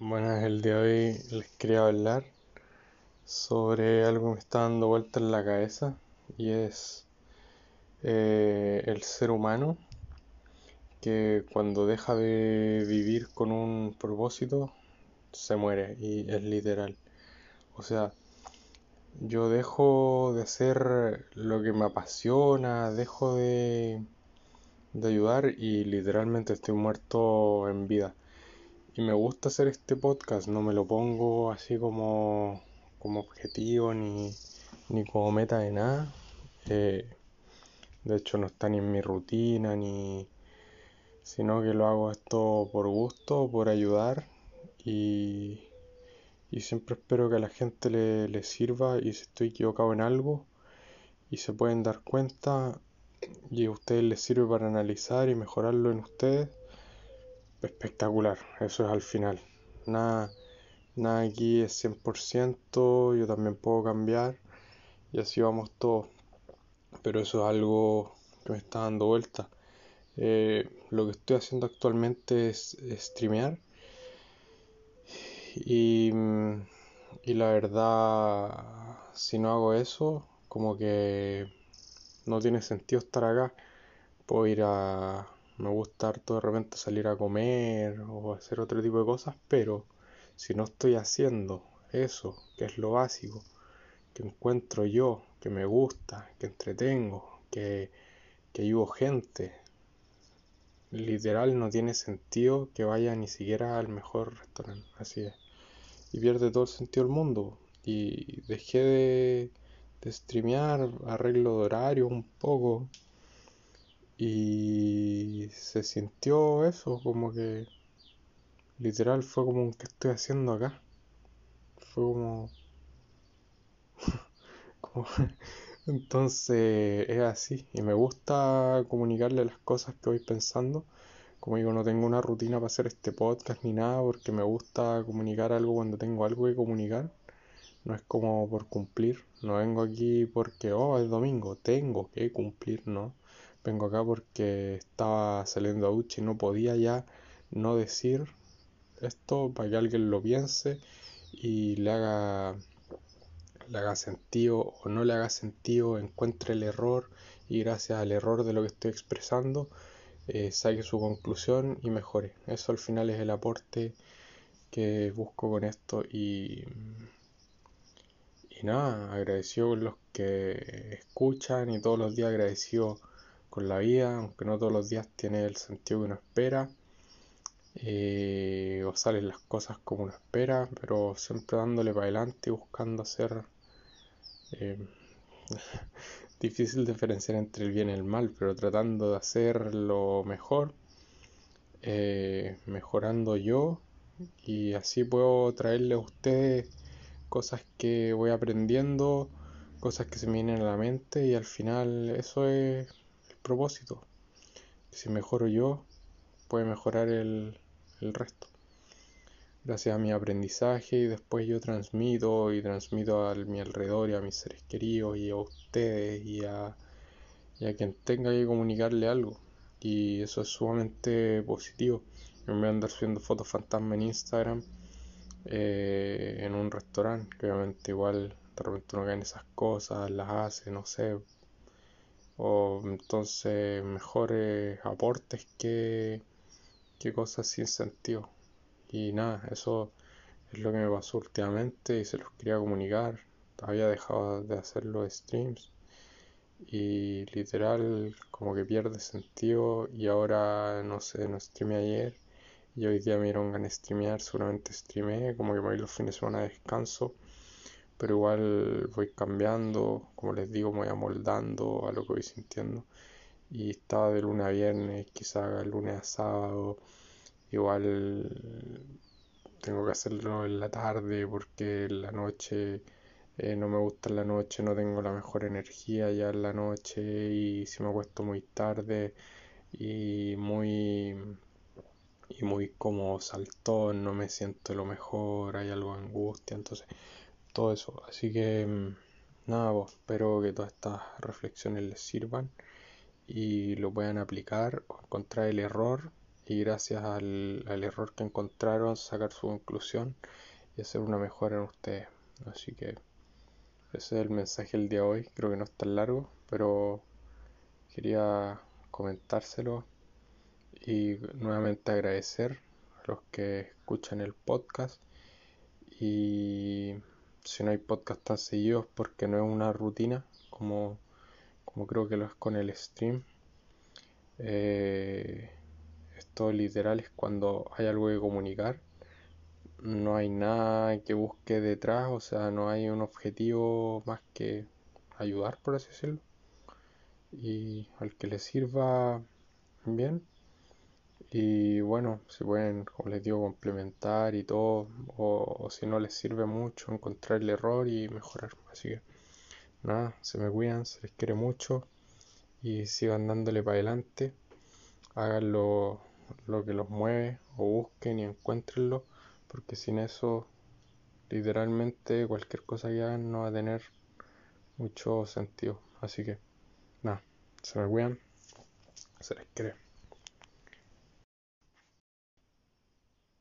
Bueno, el día de hoy les quería hablar sobre algo que me está dando vuelta en la cabeza y es eh, el ser humano que cuando deja de vivir con un propósito se muere y es literal. O sea, yo dejo de hacer lo que me apasiona, dejo de, de ayudar y literalmente estoy muerto en vida. Y me gusta hacer este podcast, no me lo pongo así como, como objetivo ni, ni como meta de nada. Eh, de hecho no está ni en mi rutina, ni sino que lo hago esto por gusto, por ayudar y, y siempre espero que a la gente le, le sirva y si estoy equivocado en algo y se pueden dar cuenta y a ustedes les sirve para analizar y mejorarlo en ustedes espectacular, eso es al final. Nada, nada aquí es 100%, yo también puedo cambiar y así vamos todos. Pero eso es algo que me está dando vuelta. Eh, lo que estoy haciendo actualmente es, streamear y, y la verdad, si no hago eso, como que no tiene sentido estar acá. Puedo ir a me gusta harto de repente salir a comer o hacer otro tipo de cosas, pero si no estoy haciendo eso, que es lo básico, que encuentro yo, que me gusta, que entretengo, que, que ayudo gente, literal no tiene sentido que vaya ni siquiera al mejor restaurante, así es. Y pierde todo el sentido del mundo. Y dejé de, de streamear, arreglo de horario un poco y se sintió eso, como que literal fue como un que estoy haciendo acá. Fue como... como... Entonces es así y me gusta comunicarle las cosas que voy pensando. Como digo, no tengo una rutina para hacer este podcast ni nada porque me gusta comunicar algo cuando tengo algo que comunicar. No es como por cumplir. No vengo aquí porque, oh, es domingo, tengo que cumplir, ¿no? Vengo acá porque estaba saliendo a ducha y no podía ya no decir esto para que alguien lo piense y le haga, le haga sentido o no le haga sentido, encuentre el error y gracias al error de lo que estoy expresando eh, saque su conclusión y mejore. Eso al final es el aporte que busco con esto y, y nada, agradecido con los que escuchan y todos los días agradecido con la vida, aunque no todos los días tiene el sentido que uno espera, eh, o salen las cosas como uno espera, pero siempre dándole para adelante y buscando hacer... Eh, difícil diferenciar entre el bien y el mal, pero tratando de hacer lo mejor, eh, mejorando yo y así puedo traerle a ustedes cosas que voy aprendiendo, cosas que se me vienen a la mente y al final eso es propósito. Si mejoro yo, puede mejorar el, el resto. Gracias a mi aprendizaje y después yo transmito y transmito a mi alrededor y a mis seres queridos y a ustedes y a, y quien tenga que comunicarle algo. Y eso es sumamente positivo. Yo me voy a andar subiendo fotos fantasma en Instagram eh, en un restaurante, que obviamente igual de repente uno cae en esas cosas, las hace, no sé, o entonces mejores aportes que, que cosas sin sentido. Y nada, eso es lo que me pasó últimamente y se los quería comunicar. Había dejado de hacer los streams y literal como que pierde sentido y ahora no sé, no streamé ayer y hoy día me dieron ganas de streamear, seguramente streamé, como que me voy los fines de semana de descanso pero igual voy cambiando, como les digo, me voy amoldando a lo que voy sintiendo. Y estaba de lunes a viernes, quizá lunes a sábado, igual tengo que hacerlo en la tarde porque en la noche eh, no me gusta en la noche, no tengo la mejor energía ya en la noche y si me acuesto muy tarde y muy y muy como saltón, no me siento lo mejor, hay algo de angustia, entonces todo eso. Así que mm, nada, vos, espero que todas estas reflexiones les sirvan y lo puedan aplicar encontrar el error y gracias al, al error que encontraron sacar su conclusión y hacer una mejora en ustedes. Así que ese es el mensaje del día de hoy. Creo que no es tan largo, pero quería comentárselo y nuevamente agradecer a los que escuchan el podcast y si no hay podcast tan seguidos porque no es una rutina como, como creo que lo es con el stream eh, esto literal es cuando hay algo que comunicar no hay nada que busque detrás o sea no hay un objetivo más que ayudar por así decirlo y al que le sirva bien y bueno, si pueden, como les digo, complementar y todo, o, si no les sirve mucho, encontrar el error y mejorar. Así que nada, se me cuidan, se les quiere mucho y sigan dándole para adelante. Hagan lo, lo que los mueve o busquen y encuéntrenlo, porque sin eso, literalmente, cualquier cosa que hagan no va a tener mucho sentido. Así que nada, se me cuidan, se les quiere.